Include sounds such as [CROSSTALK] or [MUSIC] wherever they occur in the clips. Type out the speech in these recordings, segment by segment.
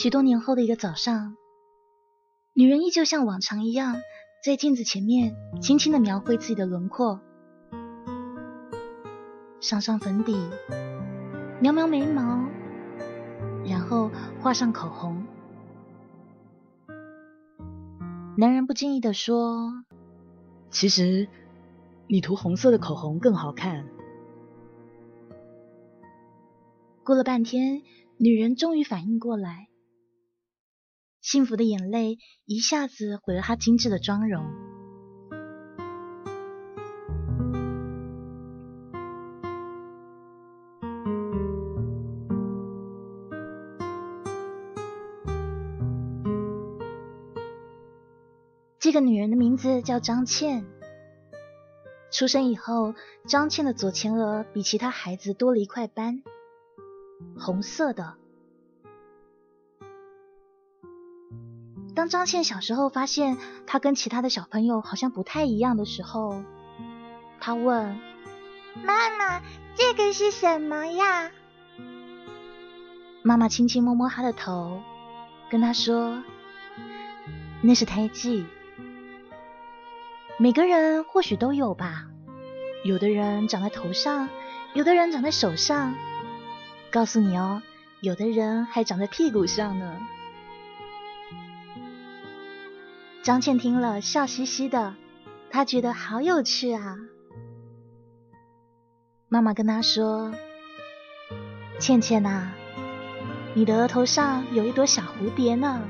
许多年后的一个早上，女人依旧像往常一样，在镜子前面轻轻的描绘自己的轮廓，上上粉底，描描眉毛，然后画上口红。男人不经意的说：“其实你涂红色的口红更好看。”过了半天，女人终于反应过来，幸福的眼泪一下子毁了她精致的妆容。这个女人的名字叫张倩。出生以后，张倩的左前额比其他孩子多了一块斑，红色的。当张倩小时候发现她跟其他的小朋友好像不太一样的时候，她问妈妈：“这个是什么呀？”妈妈轻轻摸摸她的头，跟她说：“那是胎记。”每个人或许都有吧，有的人长在头上，有的人长在手上。告诉你哦，有的人还长在屁股上呢。张倩听了，笑嘻嘻的，她觉得好有趣啊。妈妈跟她说：“倩倩呐，你的额头上有一朵小蝴蝶呢。”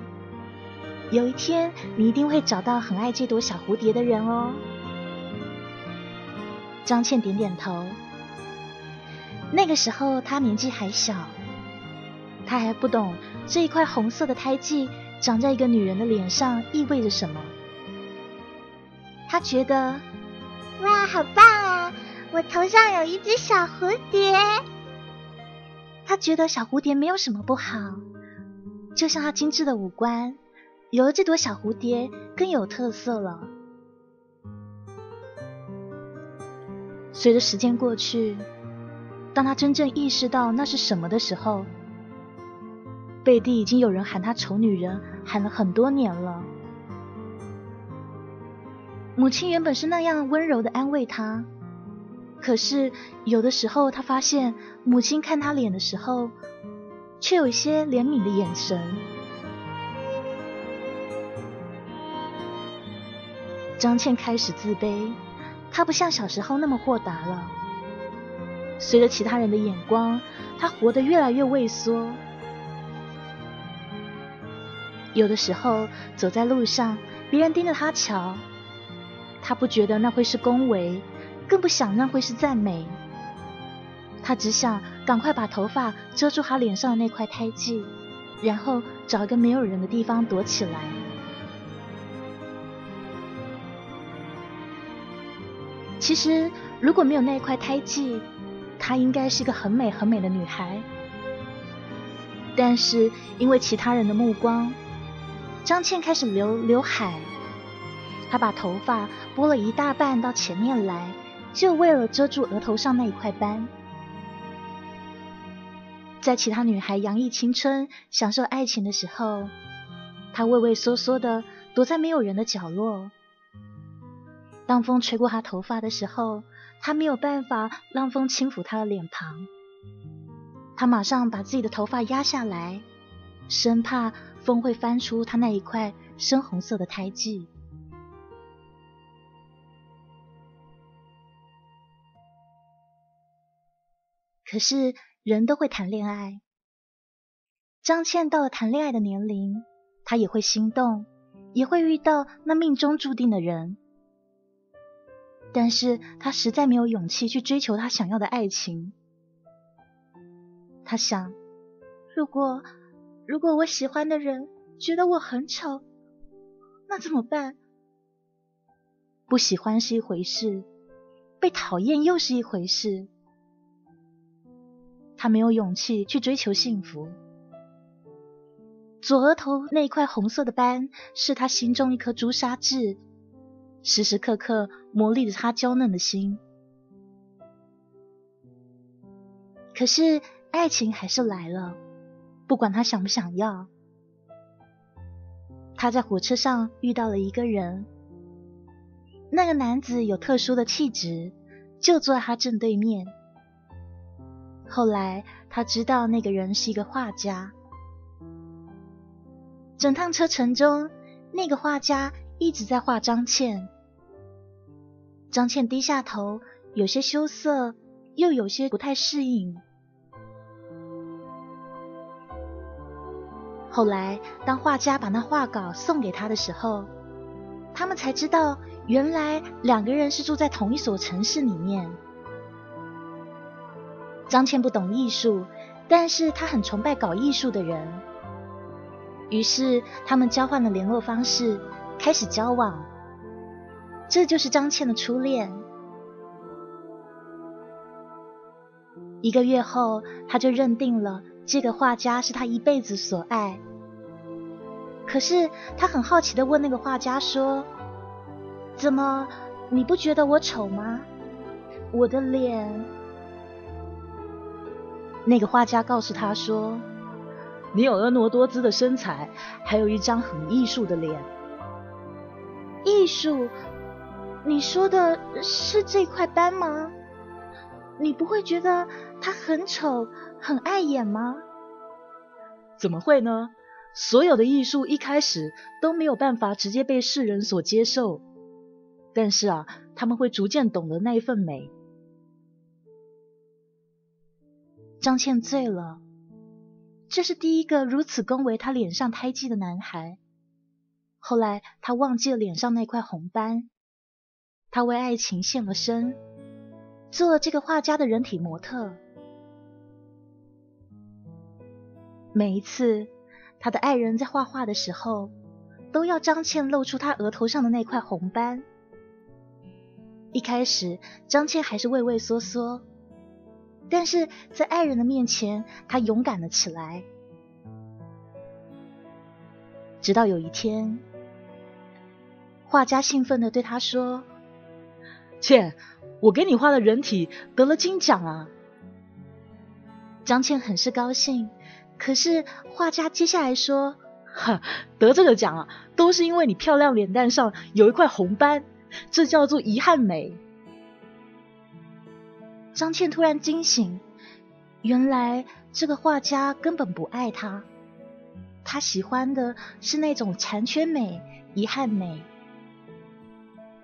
有一天，你一定会找到很爱这朵小蝴蝶的人哦。张倩点点头。那个时候，她年纪还小，她还不懂这一块红色的胎记长在一个女人的脸上意味着什么。她觉得，哇，好棒啊！我头上有一只小蝴蝶。她觉得小蝴蝶没有什么不好，就像她精致的五官。有了这朵小蝴蝶，更有特色了。随着时间过去，当他真正意识到那是什么的时候，贝蒂已经有人喊她丑女人，喊了很多年了。母亲原本是那样温柔的安慰她，可是有的时候，她发现母亲看她脸的时候，却有一些怜悯的眼神。张倩开始自卑，她不像小时候那么豁达了。随着其他人的眼光，她活得越来越畏缩。有的时候走在路上，别人盯着他瞧，他不觉得那会是恭维，更不想那会是赞美。他只想赶快把头发遮住他脸上的那块胎记，然后找一个没有人的地方躲起来。其实，如果没有那块胎记，她应该是一个很美很美的女孩。但是因为其他人的目光，张倩开始留刘海，她把头发拨了一大半到前面来，就为了遮住额头上那一块斑。在其他女孩洋溢青春、享受爱情的时候，她畏畏缩缩的躲在没有人的角落。当风吹过她头发的时候，她没有办法让风轻抚她的脸庞。她马上把自己的头发压下来，生怕风会翻出他那一块深红色的胎记。可是人都会谈恋爱，张倩到了谈恋爱的年龄，她也会心动，也会遇到那命中注定的人。但是她实在没有勇气去追求她想要的爱情。她想，如果如果我喜欢的人觉得我很丑，那怎么办？不喜欢是一回事，被讨厌又是一回事。他没有勇气去追求幸福。左额头那块红色的斑，是他心中一颗朱砂痣。时时刻刻磨砺着他娇嫩的心，可是爱情还是来了，不管他想不想要，他在火车上遇到了一个人，那个男子有特殊的气质，就坐在他正对面。后来他知道那个人是一个画家。整趟车程中，那个画家一直在画张倩。张倩低下头，有些羞涩，又有些不太适应。后来，当画家把那画稿送给他的时候，他们才知道，原来两个人是住在同一所城市里面。张倩不懂艺术，但是她很崇拜搞艺术的人。于是，他们交换了联络方式，开始交往。这就是张倩的初恋。一个月后，他就认定了这个画家是他一辈子所爱。可是，他很好奇的问那个画家说：“怎么，你不觉得我丑吗？我的脸？”那个画家告诉他说。你有婀娜多姿的身材，还有一张很艺术的脸。艺术？你说的是这块斑吗？你不会觉得他很丑、很碍眼吗？怎么会呢？所有的艺术一开始都没有办法直接被世人所接受，但是啊，他们会逐渐懂得那一份美。张倩醉了。这是第一个如此恭维她脸上胎记的男孩。后来他忘记了脸上那块红斑，他为爱情献了身，做这个画家的人体模特。每一次他的爱人在画画的时候，都要张倩露出他额头上的那块红斑。一开始张倩还是畏畏缩缩。但是在爱人的面前，他勇敢了起来。直到有一天，画家兴奋的对他说：“倩，我给你画的人体得了金奖啊！”张倩很是高兴。可是画家接下来说：“ [LAUGHS] 哈，得这个奖啊，都是因为你漂亮脸蛋上有一块红斑，这叫做遗憾美。”张倩突然惊醒，原来这个画家根本不爱她，他喜欢的是那种残缺美、遗憾美，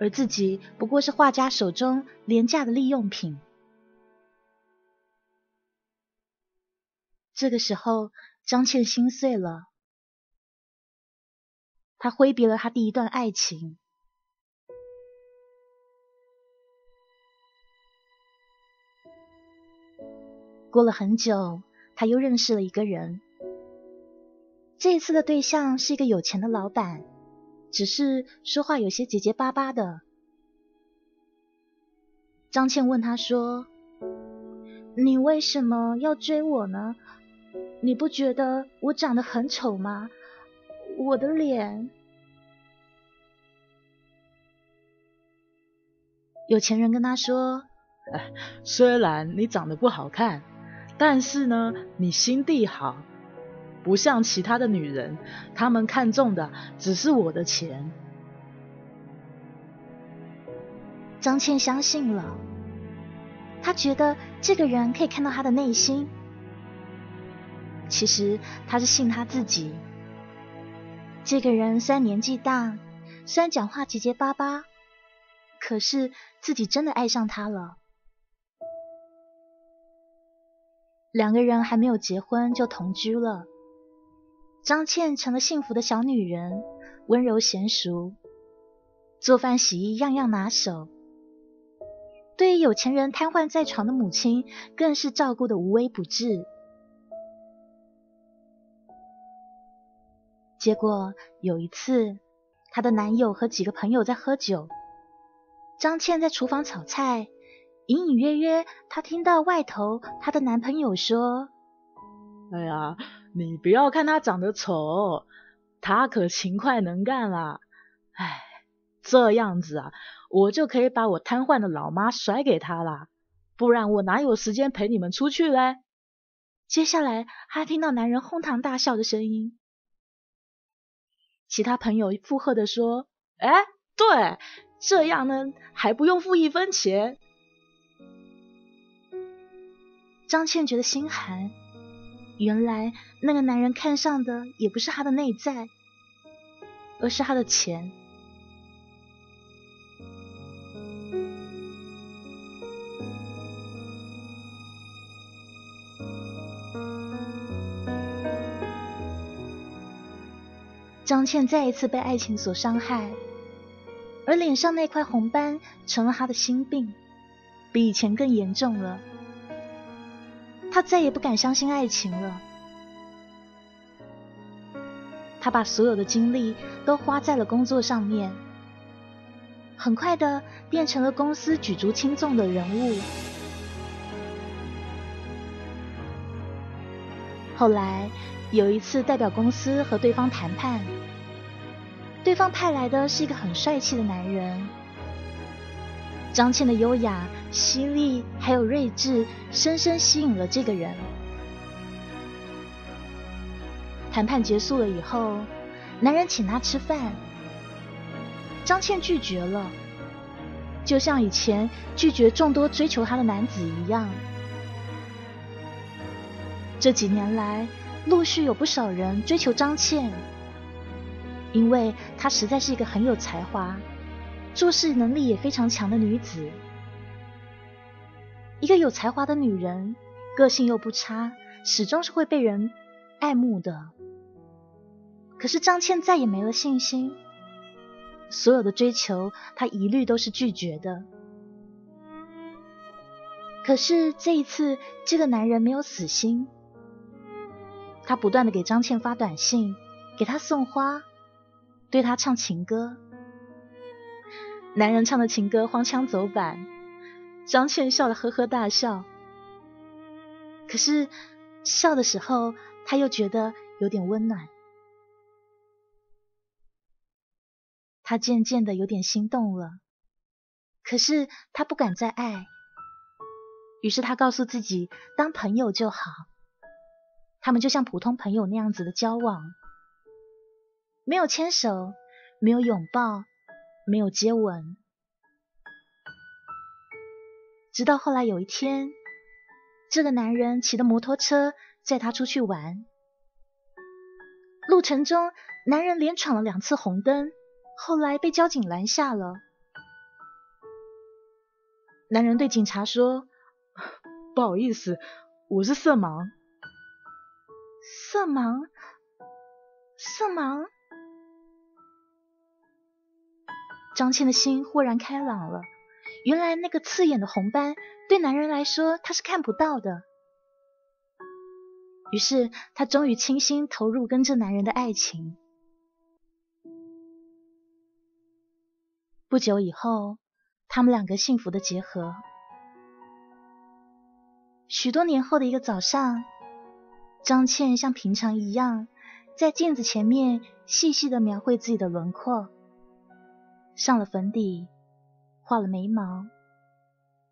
而自己不过是画家手中廉价的利用品。这个时候，张倩心碎了，她挥别了她第一段爱情。过了很久，他又认识了一个人。这一次的对象是一个有钱的老板，只是说话有些结结巴巴的。张倩问他说：“你为什么要追我呢？你不觉得我长得很丑吗？我的脸。”有钱人跟他说：“哎，虽然你长得不好看。”但是呢，你心地好，不像其他的女人，她们看中的只是我的钱。张倩相信了，她觉得这个人可以看到她的内心。其实她是信她自己。这个人虽然年纪大，虽然讲话结结巴巴，可是自己真的爱上他了。两个人还没有结婚就同居了，张倩成了幸福的小女人，温柔娴熟，做饭洗衣样样拿手。对于有钱人瘫痪在床的母亲，更是照顾的无微不至。结果有一次，她的男友和几个朋友在喝酒，张倩在厨房炒菜。隐隐约约，她听到外头她的男朋友说：“哎呀，你不要看他长得丑，他可勤快能干啦。哎，这样子啊，我就可以把我瘫痪的老妈甩给他啦，不然我哪有时间陪你们出去嘞？”接下来，他听到男人哄堂大笑的声音。其他朋友附和的说：“哎，对，这样呢还不用付一分钱。”张倩觉得心寒，原来那个男人看上的也不是她的内在，而是他的钱。张倩再一次被爱情所伤害，而脸上那块红斑成了她的心病，比以前更严重了。他再也不敢相信爱情了。他把所有的精力都花在了工作上面，很快的变成了公司举足轻重的人物。后来。有一次，代表公司和对方谈判，对方派来的是一个很帅气的男人。张倩的优雅、犀利还有睿智，深深吸引了这个人。谈判结束了以后，男人请她吃饭，张倩拒绝了，就像以前拒绝众多追求她的男子一样。这几年来。陆续有不少人追求张倩，因为她实在是一个很有才华、做事能力也非常强的女子。一个有才华的女人，个性又不差，始终是会被人爱慕的。可是张倩再也没了信心，所有的追求她一律都是拒绝的。可是这一次，这个男人没有死心。他不断的给张倩发短信，给她送花，对她唱情歌。男人唱的情歌荒腔走板，张倩笑得呵呵大笑。可是笑的时候，他又觉得有点温暖。他渐渐的有点心动了，可是他不敢再爱，于是他告诉自己，当朋友就好。他们就像普通朋友那样子的交往，没有牵手，没有拥抱，没有接吻。直到后来有一天，这个男人骑着摩托车载她出去玩，路程中男人连闯了两次红灯，后来被交警拦下了。男人对警察说：“ [LAUGHS] 不好意思，我是色盲。”色盲，色盲。张倩的心忽然开朗了，原来那个刺眼的红斑对男人来说他是看不到的。于是他终于倾心投入跟这男人的爱情。不久以后，他们两个幸福的结合。许多年后的一个早上。张倩像平常一样，在镜子前面细细的描绘自己的轮廓，上了粉底，画了眉毛。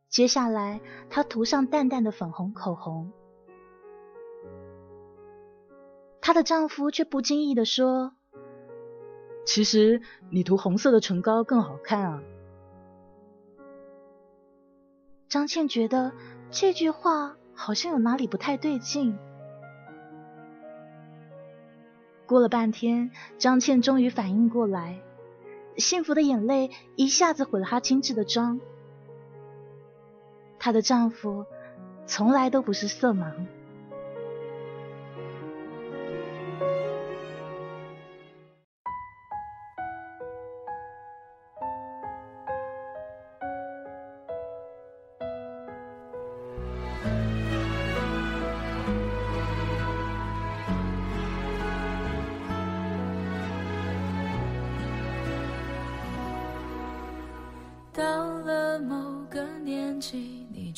接下来，她涂上淡淡的粉红口红。她的丈夫却不经意的说：“其实你涂红色的唇膏更好看啊。”张倩觉得这句话好像有哪里不太对劲。过了半天，张倩终于反应过来，幸福的眼泪一下子毁了她精致的妆。她的丈夫从来都不是色盲。